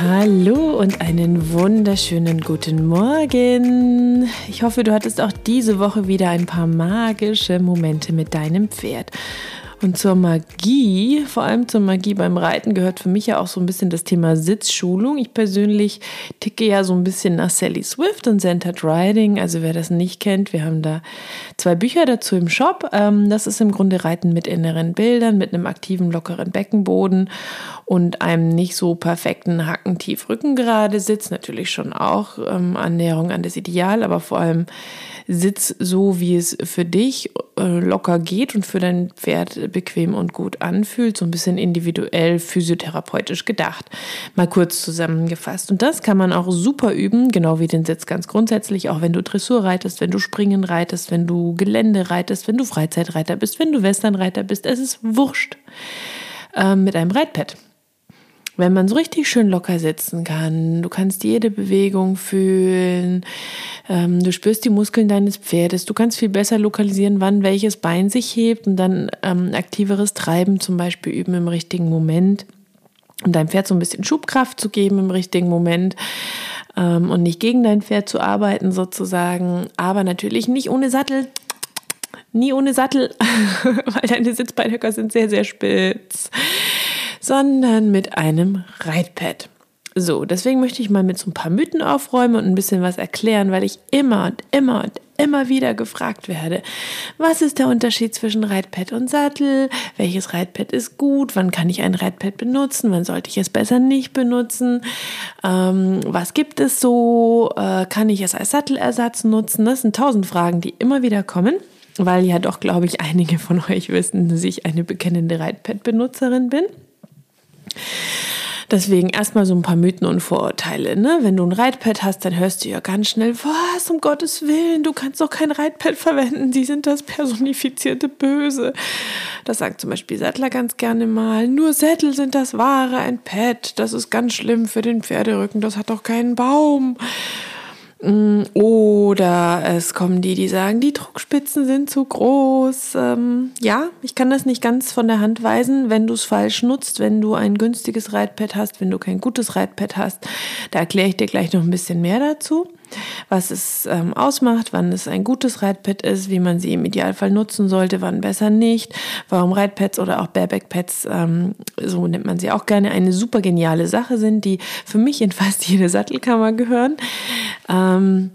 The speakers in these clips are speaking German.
Hallo und einen wunderschönen guten Morgen. Ich hoffe, du hattest auch diese Woche wieder ein paar magische Momente mit deinem Pferd. Und zur Magie, vor allem zur Magie beim Reiten, gehört für mich ja auch so ein bisschen das Thema Sitzschulung. Ich persönlich ticke ja so ein bisschen nach Sally Swift und Centered Riding. Also wer das nicht kennt, wir haben da zwei Bücher dazu im Shop. Ähm, das ist im Grunde Reiten mit inneren Bildern, mit einem aktiven, lockeren Beckenboden und einem nicht so perfekten Hackentief Rückengerade Sitz. Natürlich schon auch ähm, Annäherung an das Ideal, aber vor allem Sitz so, wie es für dich äh, locker geht und für dein Pferd bequem und gut anfühlt, so ein bisschen individuell physiotherapeutisch gedacht. Mal kurz zusammengefasst. Und das kann man auch super üben, genau wie den Sitz ganz grundsätzlich, auch wenn du Dressur reitest, wenn du Springen reitest, wenn du Gelände reitest, wenn du Freizeitreiter bist, wenn du Westernreiter bist. Es ist wurscht. Ähm, mit einem Reitpad wenn man so richtig schön locker sitzen kann, du kannst jede Bewegung fühlen, ähm, du spürst die Muskeln deines Pferdes, du kannst viel besser lokalisieren, wann welches Bein sich hebt und dann ähm, aktiveres Treiben zum Beispiel üben im richtigen Moment, um deinem Pferd so ein bisschen Schubkraft zu geben im richtigen Moment ähm, und nicht gegen dein Pferd zu arbeiten sozusagen, aber natürlich nicht ohne Sattel nie ohne Sattel, weil deine Sitzbeinhöcker sind sehr, sehr spitz sondern mit einem Reitpad. So, deswegen möchte ich mal mit so ein paar Mythen aufräumen und ein bisschen was erklären, weil ich immer und immer und immer wieder gefragt werde, was ist der Unterschied zwischen Reitpad und Sattel? Welches Reitpad ist gut? Wann kann ich ein Reitpad benutzen? Wann sollte ich es besser nicht benutzen? Ähm, was gibt es so? Äh, kann ich es als Sattelersatz nutzen? Das sind tausend Fragen, die immer wieder kommen weil ja doch, glaube ich, einige von euch wissen, dass ich eine bekennende Reitpad-Benutzerin bin. Deswegen erstmal so ein paar Mythen und Vorurteile. Ne? Wenn du ein Reitpad hast, dann hörst du ja ganz schnell, was, um Gottes Willen, du kannst doch kein Reitpad verwenden, die sind das personifizierte Böse. Das sagt zum Beispiel Sattler ganz gerne mal. Nur Sättel sind das wahre, ein Pad, das ist ganz schlimm für den Pferderücken, das hat doch keinen Baum. Mm, oder es kommen die, die sagen, die Druckspitzen sind zu groß. Ähm, ja, ich kann das nicht ganz von der Hand weisen, wenn du es falsch nutzt, wenn du ein günstiges Reitpad hast, wenn du kein gutes Reitpad hast. Da erkläre ich dir gleich noch ein bisschen mehr dazu was es ähm, ausmacht, wann es ein gutes Reitpad ist, wie man sie im Idealfall nutzen sollte, wann besser nicht, warum Reitpads oder auch Barebackpads, ähm, so nennt man sie auch gerne, eine super geniale Sache sind, die für mich in fast jede Sattelkammer gehören. Ähm,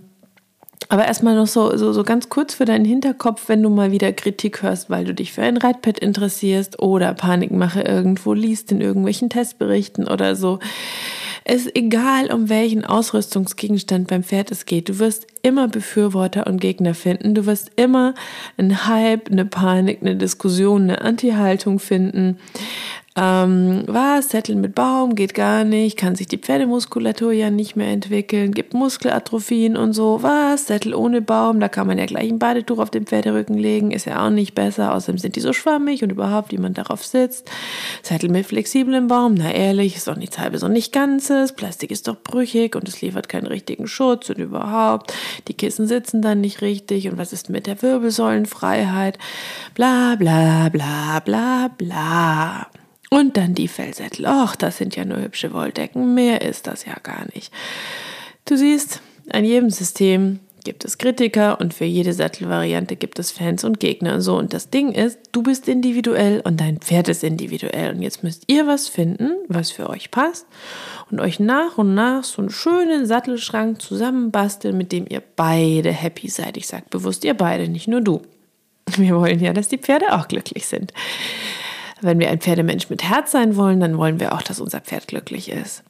aber erstmal noch so, so, so ganz kurz für deinen Hinterkopf, wenn du mal wieder Kritik hörst, weil du dich für ein Reitpad interessierst oder Panikmache irgendwo liest in irgendwelchen Testberichten oder so. Ist egal, um welchen Ausrüstungsgegenstand beim Pferd es geht. Du wirst immer Befürworter und Gegner finden. Du wirst immer einen Hype, eine Panik, eine Diskussion, eine Anti-Haltung finden. Ähm, was? Sätteln mit Baum geht gar nicht, kann sich die Pferdemuskulatur ja nicht mehr entwickeln, gibt Muskelatrophien und so. Was? Sättel ohne Baum, da kann man ja gleich ein Badetuch auf den Pferderücken legen, ist ja auch nicht besser. Außerdem sind die so schwammig und überhaupt, wie man darauf sitzt. Sättel mit flexiblem Baum, na ehrlich, ist doch nichts halbes und nicht ganzes. Plastik ist doch brüchig und es liefert keinen richtigen Schutz und überhaupt. Die Kissen sitzen dann nicht richtig und was ist mit der Wirbelsäulenfreiheit? Bla bla bla bla bla. Und dann die Fellsättel. Och, das sind ja nur hübsche Wolldecken. Mehr ist das ja gar nicht. Du siehst, an jedem System gibt es Kritiker und für jede Sattelvariante gibt es Fans und Gegner und so. Und das Ding ist, du bist individuell und dein Pferd ist individuell. Und jetzt müsst ihr was finden, was für euch passt und euch nach und nach so einen schönen Sattelschrank zusammenbasteln, mit dem ihr beide happy seid. Ich sage bewusst ihr beide, nicht nur du. Wir wollen ja, dass die Pferde auch glücklich sind. Wenn wir ein Pferdemensch mit Herz sein wollen, dann wollen wir auch, dass unser Pferd glücklich ist.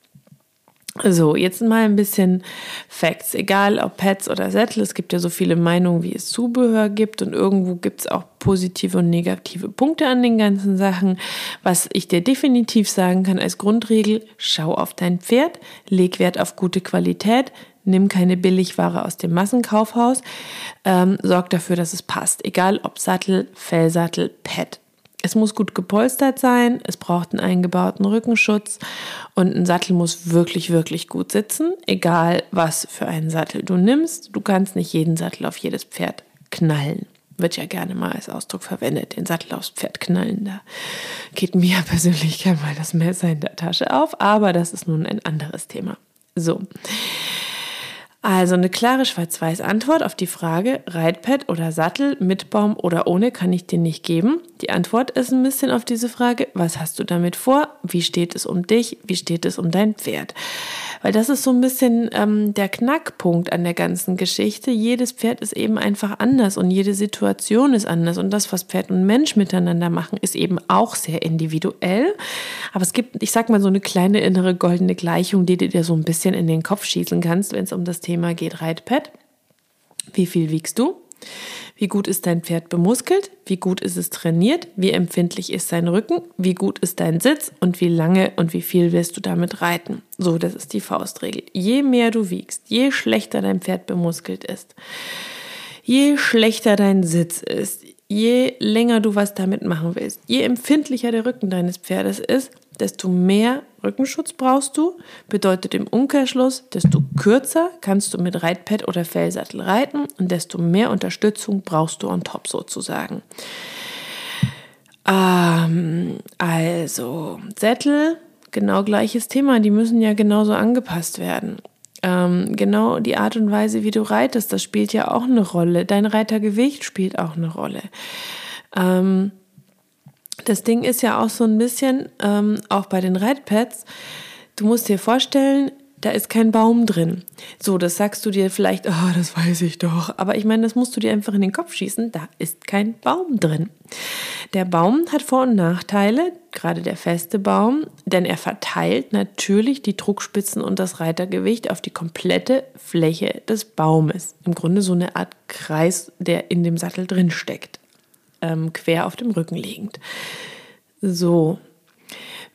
So, jetzt mal ein bisschen Facts. Egal ob Pets oder Sättel, es gibt ja so viele Meinungen, wie es Zubehör gibt und irgendwo gibt es auch positive und negative Punkte an den ganzen Sachen. Was ich dir definitiv sagen kann als Grundregel, schau auf dein Pferd, leg Wert auf gute Qualität, nimm keine Billigware aus dem Massenkaufhaus, ähm, sorg dafür, dass es passt. Egal ob Sattel, Fellsattel, Pet. Es muss gut gepolstert sein, es braucht einen eingebauten Rückenschutz und ein Sattel muss wirklich, wirklich gut sitzen, egal was für einen Sattel du nimmst. Du kannst nicht jeden Sattel auf jedes Pferd knallen. Wird ja gerne mal als Ausdruck verwendet, den Sattel aufs Pferd knallen. Da geht mir persönlich gerne mal das Messer in der Tasche auf, aber das ist nun ein anderes Thema. So. Also eine klare schwarz-weiß Antwort auf die Frage, Reitpad oder Sattel mit Baum oder ohne kann ich dir nicht geben. Die Antwort ist ein bisschen auf diese Frage, was hast du damit vor? Wie steht es um dich? Wie steht es um dein Pferd? Weil das ist so ein bisschen ähm, der Knackpunkt an der ganzen Geschichte. Jedes Pferd ist eben einfach anders und jede Situation ist anders. Und das, was Pferd und Mensch miteinander machen, ist eben auch sehr individuell. Aber es gibt, ich sag mal, so eine kleine innere goldene Gleichung, die du dir so ein bisschen in den Kopf schießen kannst, wenn es um das Thema geht, Reitpad. Wie viel wiegst du? Wie gut ist dein Pferd bemuskelt? Wie gut ist es trainiert? Wie empfindlich ist sein Rücken? Wie gut ist dein Sitz? Und wie lange und wie viel wirst du damit reiten? So, das ist die Faustregel. Je mehr du wiegst, je schlechter dein Pferd bemuskelt ist, je schlechter dein Sitz ist, je länger du was damit machen willst, je empfindlicher der Rücken deines Pferdes ist, desto mehr Rückenschutz brauchst du. Bedeutet im Umkehrschluss, desto kürzer kannst du mit Reitpad oder Fellsattel reiten und desto mehr Unterstützung brauchst du on top sozusagen. Ähm, also, Sättel, genau gleiches Thema, die müssen ja genauso angepasst werden. Ähm, genau die Art und Weise, wie du reitest, das spielt ja auch eine Rolle. Dein Reitergewicht spielt auch eine Rolle. Ähm, das Ding ist ja auch so ein bisschen, ähm, auch bei den Reitpads, du musst dir vorstellen, da ist kein Baum drin. So, das sagst du dir vielleicht, oh, das weiß ich doch. Aber ich meine, das musst du dir einfach in den Kopf schießen, da ist kein Baum drin. Der Baum hat Vor- und Nachteile, gerade der feste Baum, denn er verteilt natürlich die Druckspitzen und das Reitergewicht auf die komplette Fläche des Baumes. Im Grunde so eine Art Kreis, der in dem Sattel drin steckt ähm, quer auf dem Rücken liegend. So,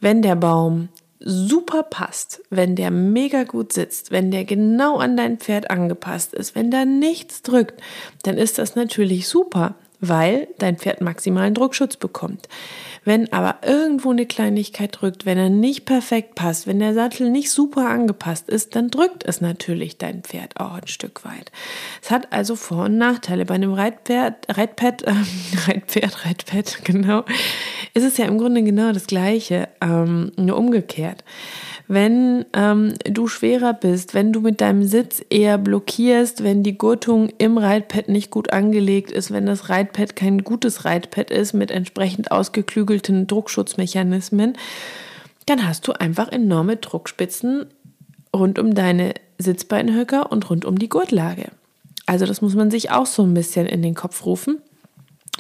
wenn der Baum super passt, wenn der mega gut sitzt, wenn der genau an dein Pferd angepasst ist, wenn da nichts drückt, dann ist das natürlich super, weil dein Pferd maximalen Druckschutz bekommt. Wenn aber irgendwo eine Kleinigkeit drückt, wenn er nicht perfekt passt, wenn der Sattel nicht super angepasst ist, dann drückt es natürlich dein Pferd auch ein Stück weit. Es hat also Vor- und Nachteile. Bei einem Reitpferd, Reitpad, äh, Reitpferd, Reitpad, genau, ist es ja im Grunde genau das Gleiche, ähm, nur umgekehrt wenn ähm, du schwerer bist, wenn du mit deinem Sitz eher blockierst, wenn die Gurtung im Reitpad nicht gut angelegt ist, wenn das Reitpad kein gutes Reitpad ist mit entsprechend ausgeklügelten Druckschutzmechanismen, dann hast du einfach enorme Druckspitzen rund um deine Sitzbeinhöcker und rund um die Gurtlage. Also das muss man sich auch so ein bisschen in den Kopf rufen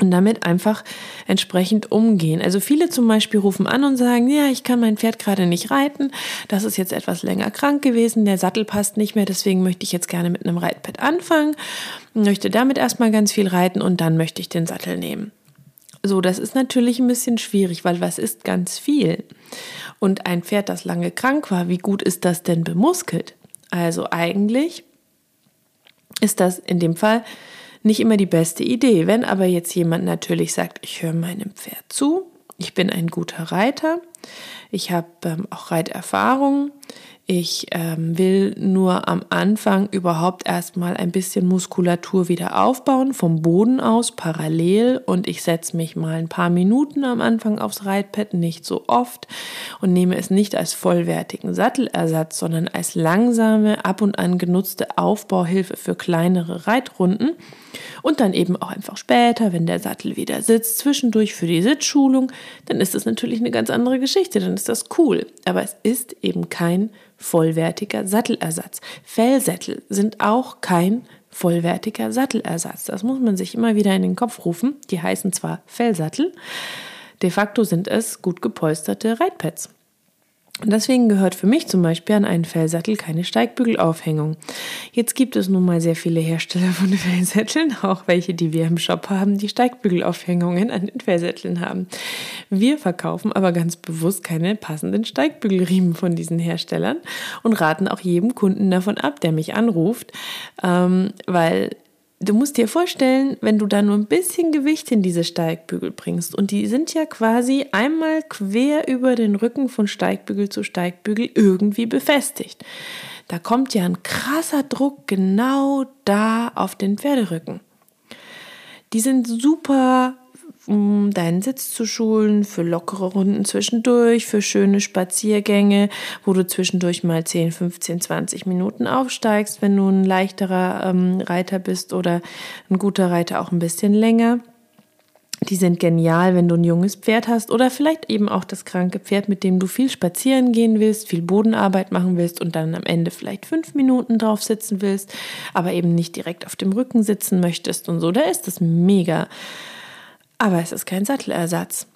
und damit einfach entsprechend umgehen. Also viele zum Beispiel rufen an und sagen, ja, ich kann mein Pferd gerade nicht reiten, das ist jetzt etwas länger krank gewesen, der Sattel passt nicht mehr, deswegen möchte ich jetzt gerne mit einem Reitpad anfangen, möchte damit erstmal ganz viel reiten und dann möchte ich den Sattel nehmen. So, das ist natürlich ein bisschen schwierig, weil was ist ganz viel? Und ein Pferd, das lange krank war, wie gut ist das denn bemuskelt? Also eigentlich ist das in dem Fall nicht immer die beste Idee. Wenn aber jetzt jemand natürlich sagt, ich höre meinem Pferd zu, ich bin ein guter Reiter, ich habe ähm, auch Reiterfahrung, Ich ähm, will nur am Anfang überhaupt erstmal ein bisschen Muskulatur wieder aufbauen, vom Boden aus parallel. Und ich setze mich mal ein paar Minuten am Anfang aufs Reitpad, nicht so oft. Und nehme es nicht als vollwertigen Sattelersatz, sondern als langsame, ab und an genutzte Aufbauhilfe für kleinere Reitrunden. Und dann eben auch einfach später, wenn der Sattel wieder sitzt, zwischendurch für die Sitzschulung, dann ist das natürlich eine ganz andere Geschichte, dann ist das cool. Aber es ist eben kein vollwertiger Sattelersatz. Fellsättel sind auch kein vollwertiger Sattelersatz. Das muss man sich immer wieder in den Kopf rufen. Die heißen zwar Fellsattel, de facto sind es gut gepolsterte Reitpads. Und deswegen gehört für mich zum Beispiel an einen Fellsattel keine Steigbügelaufhängung. Jetzt gibt es nun mal sehr viele Hersteller von Fellsätteln, auch welche, die wir im Shop haben, die Steigbügelaufhängungen an den Fellsätteln haben. Wir verkaufen aber ganz bewusst keine passenden Steigbügelriemen von diesen Herstellern und raten auch jedem Kunden davon ab, der mich anruft, ähm, weil Du musst dir vorstellen, wenn du da nur ein bisschen Gewicht in diese Steigbügel bringst und die sind ja quasi einmal quer über den Rücken von Steigbügel zu Steigbügel irgendwie befestigt. Da kommt ja ein krasser Druck genau da auf den Pferderücken. Die sind super um deinen Sitz zu schulen, für lockere Runden zwischendurch, für schöne Spaziergänge, wo du zwischendurch mal 10, 15, 20 Minuten aufsteigst, wenn du ein leichterer ähm, Reiter bist oder ein guter Reiter auch ein bisschen länger. Die sind genial, wenn du ein junges Pferd hast oder vielleicht eben auch das kranke Pferd, mit dem du viel spazieren gehen willst, viel Bodenarbeit machen willst und dann am Ende vielleicht fünf Minuten drauf sitzen willst, aber eben nicht direkt auf dem Rücken sitzen möchtest und so. Da ist das mega. Aber es ist kein Sattelersatz.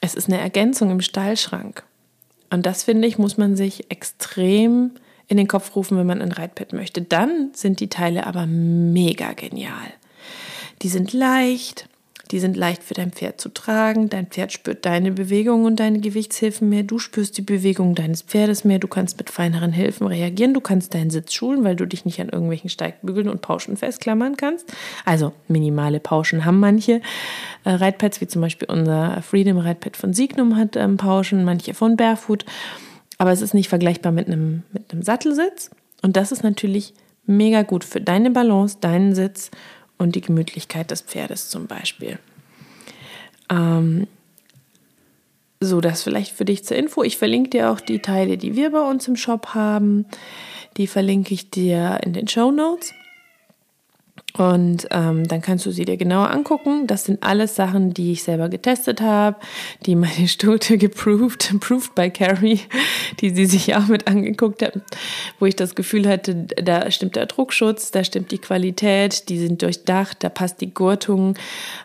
Es ist eine Ergänzung im Stallschrank. Und das finde ich, muss man sich extrem in den Kopf rufen, wenn man ein Reitpad möchte. Dann sind die Teile aber mega genial. Die sind leicht, die sind leicht für dein Pferd zu tragen. Dein Pferd spürt deine Bewegungen und deine Gewichtshilfen mehr. Du spürst die Bewegung deines Pferdes mehr. Du kannst mit feineren Hilfen reagieren. Du kannst deinen Sitz schulen, weil du dich nicht an irgendwelchen Steigbügeln und Pauschen festklammern kannst. Also minimale Pauschen haben manche äh, Reitpads, wie zum Beispiel unser Freedom Reitpad von Signum hat ähm, Pauschen, manche von Barefoot. Aber es ist nicht vergleichbar mit einem, mit einem Sattelsitz. Und das ist natürlich mega gut für deine Balance, deinen Sitz und die Gemütlichkeit des Pferdes zum Beispiel. Ähm, so, das vielleicht für dich zur Info. Ich verlinke dir auch die Teile, die wir bei uns im Shop haben. Die verlinke ich dir in den Show Notes. Und ähm, dann kannst du sie dir genauer angucken. Das sind alles Sachen, die ich selber getestet habe, die meine Stute geproved, approved by Carrie, die sie sich auch mit angeguckt hat, wo ich das Gefühl hatte, da stimmt der Druckschutz, da stimmt die Qualität, die sind durchdacht, da passt die Gurtung.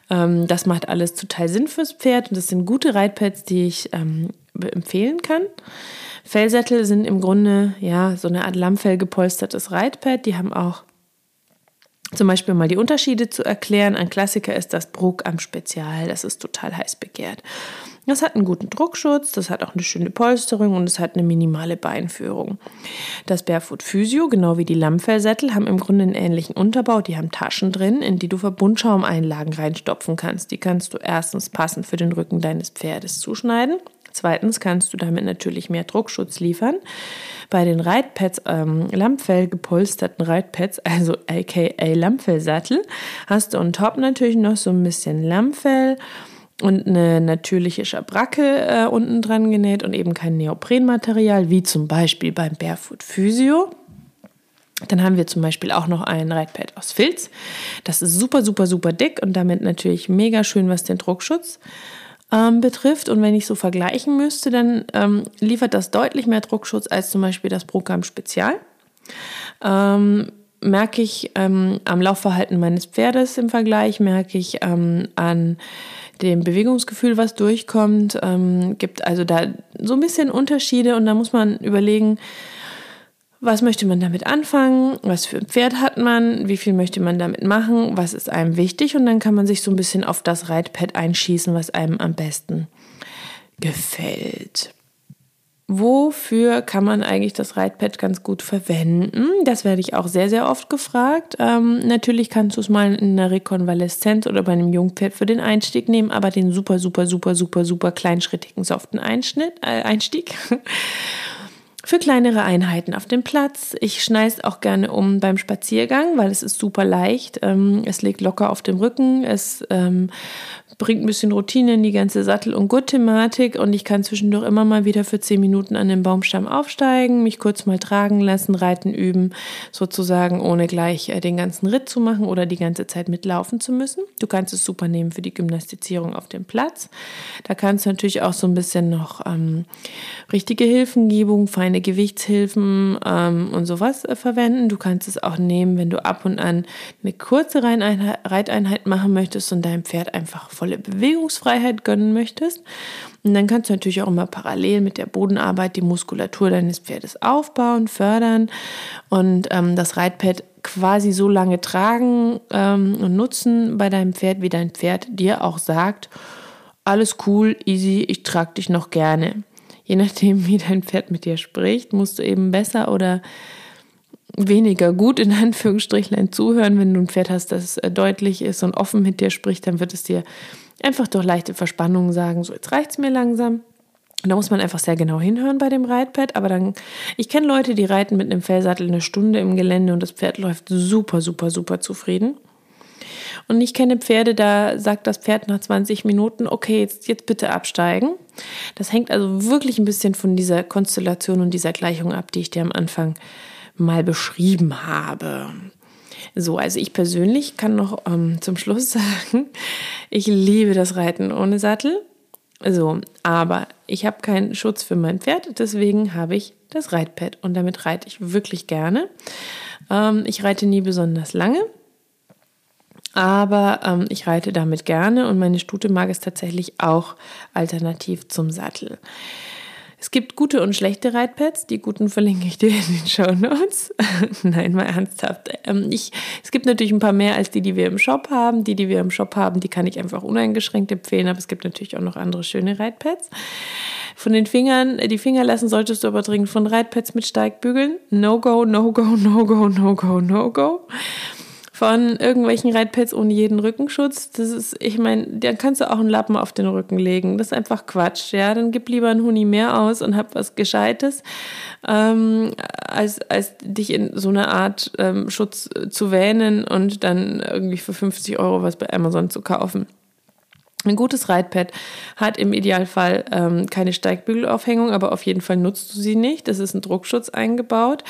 Ähm, das macht alles total Sinn fürs Pferd und das sind gute Reitpads, die ich ähm, empfehlen kann. Fellsättel sind im Grunde ja so eine Art Lammfell gepolstertes Reitpad. Die haben auch zum Beispiel mal die Unterschiede zu erklären. Ein Klassiker ist das Bruck am Spezial. Das ist total heiß begehrt. Das hat einen guten Druckschutz, das hat auch eine schöne Polsterung und es hat eine minimale Beinführung. Das Barefoot Physio, genau wie die Lammfellsättel, haben im Grunde einen ähnlichen Unterbau. Die haben Taschen drin, in die du Verbundschaumeinlagen reinstopfen kannst. Die kannst du erstens passend für den Rücken deines Pferdes zuschneiden. Zweitens kannst du damit natürlich mehr Druckschutz liefern. Bei den Reitpads, ähm, Lammfell gepolsterten Reitpads, also aka Lammfellsattel, hast du on top natürlich noch so ein bisschen Lammfell und eine natürliche Schabracke äh, unten dran genäht und eben kein Neoprenmaterial, wie zum Beispiel beim Barefoot Physio. Dann haben wir zum Beispiel auch noch ein Reitpad aus Filz. Das ist super, super, super dick und damit natürlich mega schön, was den Druckschutz ähm, betrifft. Und wenn ich so vergleichen müsste, dann ähm, liefert das deutlich mehr Druckschutz als zum Beispiel das Programm Spezial. Ähm, merke ich ähm, am Laufverhalten meines Pferdes im Vergleich, merke ich ähm, an dem Bewegungsgefühl, was durchkommt, ähm, gibt also da so ein bisschen Unterschiede und da muss man überlegen, was möchte man damit anfangen? Was für ein Pferd hat man? Wie viel möchte man damit machen? Was ist einem wichtig? Und dann kann man sich so ein bisschen auf das Reitpad einschießen, was einem am besten gefällt. Wofür kann man eigentlich das Reitpad ganz gut verwenden? Das werde ich auch sehr, sehr oft gefragt. Ähm, natürlich kannst du es mal in einer Rekonvaleszenz oder bei einem Jungpferd für den Einstieg nehmen, aber den super, super, super, super, super kleinschrittigen, soften Einschnitt, äh, Einstieg für kleinere Einheiten auf dem Platz. Ich schneide auch gerne um beim Spaziergang, weil es ist super leicht. Ähm, es liegt locker auf dem Rücken. Es ähm, bringt ein bisschen Routine in die ganze Sattel- und Gurt-Thematik und ich kann zwischendurch immer mal wieder für zehn Minuten an den Baumstamm aufsteigen, mich kurz mal tragen lassen, reiten üben, sozusagen ohne gleich äh, den ganzen Ritt zu machen oder die ganze Zeit mitlaufen zu müssen. Du kannst es super nehmen für die Gymnastizierung auf dem Platz. Da kannst du natürlich auch so ein bisschen noch ähm, richtige Hilfengebung, feine Gewichtshilfen ähm, und sowas äh, verwenden. Du kannst es auch nehmen, wenn du ab und an eine kurze Reiteinheit machen möchtest und deinem Pferd einfach voll volle Bewegungsfreiheit gönnen möchtest. Und dann kannst du natürlich auch immer parallel mit der Bodenarbeit die Muskulatur deines Pferdes aufbauen, fördern und ähm, das Reitpad quasi so lange tragen ähm, und nutzen bei deinem Pferd, wie dein Pferd dir auch sagt, alles cool, easy, ich trage dich noch gerne. Je nachdem, wie dein Pferd mit dir spricht, musst du eben besser oder weniger gut in Anführungsstrichlein zuhören. Wenn du ein Pferd hast, das äh, deutlich ist und offen mit dir spricht, dann wird es dir einfach durch leichte Verspannungen sagen, so jetzt reicht es mir langsam. Da muss man einfach sehr genau hinhören bei dem Reitpad. Aber dann, ich kenne Leute, die reiten mit einem Fellsattel eine Stunde im Gelände und das Pferd läuft super, super, super zufrieden. Und ich kenne Pferde, da sagt das Pferd nach 20 Minuten, okay, jetzt, jetzt bitte absteigen. Das hängt also wirklich ein bisschen von dieser Konstellation und dieser Gleichung ab, die ich dir am Anfang mal beschrieben habe. So, also ich persönlich kann noch ähm, zum Schluss sagen, ich liebe das Reiten ohne Sattel. So, aber ich habe keinen Schutz für mein Pferd, deswegen habe ich das Reitpad und damit reite ich wirklich gerne. Ähm, ich reite nie besonders lange, aber ähm, ich reite damit gerne und meine Stute mag es tatsächlich auch alternativ zum Sattel. Es gibt gute und schlechte Reitpads. Die guten verlinke ich dir in den Show Notes. Nein, mal ernsthaft. Ähm, ich, es gibt natürlich ein paar mehr als die, die wir im Shop haben. Die, die wir im Shop haben, die kann ich einfach uneingeschränkt empfehlen. Aber es gibt natürlich auch noch andere schöne Reitpads. Von den Fingern, die Finger lassen solltest du aber dringend von Reitpads mit Steigbügeln. No go, no go, no go, no go, no go von irgendwelchen Reitpads ohne jeden Rückenschutz. Das ist, ich meine, dann kannst du auch einen Lappen auf den Rücken legen. Das ist einfach Quatsch. Ja, dann gib lieber einen Huni mehr aus und hab was Gescheites, ähm, als, als dich in so eine Art ähm, Schutz zu wähnen und dann irgendwie für 50 Euro was bei Amazon zu kaufen. Ein gutes Reitpad hat im Idealfall ähm, keine Steigbügelaufhängung, aber auf jeden Fall nutzt du sie nicht. Das ist ein Druckschutz eingebaut.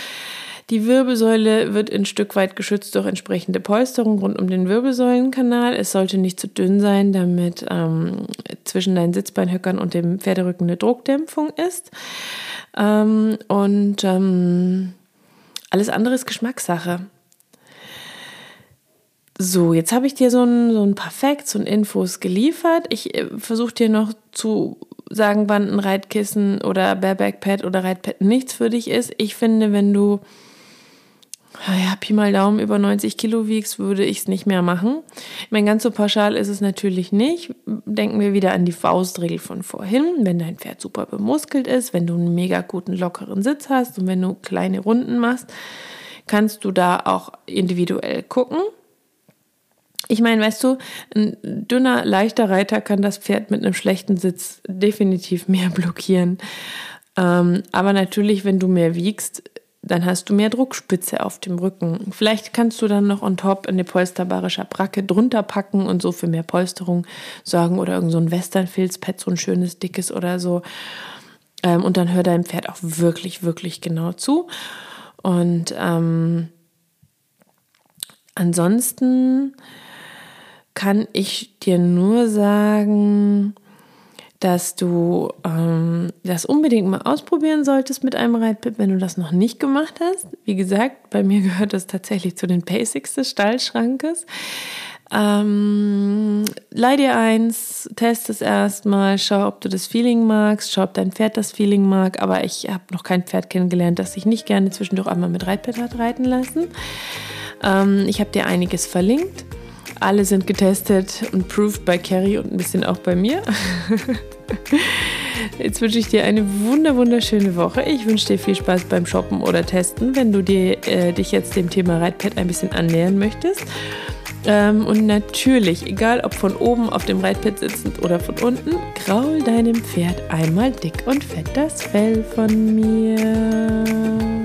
Die Wirbelsäule wird ein Stück weit geschützt durch entsprechende Polsterung rund um den Wirbelsäulenkanal. Es sollte nicht zu dünn sein, damit ähm, zwischen deinen Sitzbeinhöckern und dem Pferderücken eine Druckdämpfung ist. Ähm, und ähm, alles andere ist Geschmackssache. So, jetzt habe ich dir so ein, so ein paar Facts und Infos geliefert. Ich äh, versuche dir noch zu sagen, wann ein Reitkissen oder Bareback Pad oder Reitpad nichts für dich ist. Ich finde, wenn du ja, Pi mal Daumen über 90 Kilo wiegst, würde ich es nicht mehr machen. Ich meine, ganz so pauschal ist es natürlich nicht. Denken wir wieder an die Faustregel von vorhin. Wenn dein Pferd super bemuskelt ist, wenn du einen mega guten, lockeren Sitz hast und wenn du kleine Runden machst, kannst du da auch individuell gucken. Ich meine, weißt du, ein dünner, leichter Reiter kann das Pferd mit einem schlechten Sitz definitiv mehr blockieren. Ähm, aber natürlich, wenn du mehr wiegst, dann hast du mehr Druckspitze auf dem Rücken. Vielleicht kannst du dann noch on top eine polsterbare Schabracke drunter packen und so für mehr Polsterung sorgen oder irgend so ein Westernfilzpad, so ein schönes dickes oder so. Ähm, und dann hör deinem Pferd auch wirklich, wirklich genau zu. Und ähm, ansonsten kann ich dir nur sagen, dass du ähm, das unbedingt mal ausprobieren solltest mit einem Reitpip, wenn du das noch nicht gemacht hast. Wie gesagt, bei mir gehört das tatsächlich zu den Basics des Stallschrankes. Ähm, leih dir eins, test es erstmal, schau, ob du das Feeling magst, schau, ob dein Pferd das Feeling mag. Aber ich habe noch kein Pferd kennengelernt, das sich nicht gerne zwischendurch einmal mit Reitpad hat reiten lassen. Ähm, ich habe dir einiges verlinkt. Alle sind getestet und proved bei Carrie und ein bisschen auch bei mir. Jetzt wünsche ich dir eine wunder wunderschöne Woche. Ich wünsche dir viel Spaß beim Shoppen oder Testen, wenn du dir, äh, dich jetzt dem Thema Reitpad ein bisschen annähern möchtest. Ähm, und natürlich, egal ob von oben auf dem Reitpad sitzend oder von unten, kraul deinem Pferd einmal dick und fett das Fell von mir.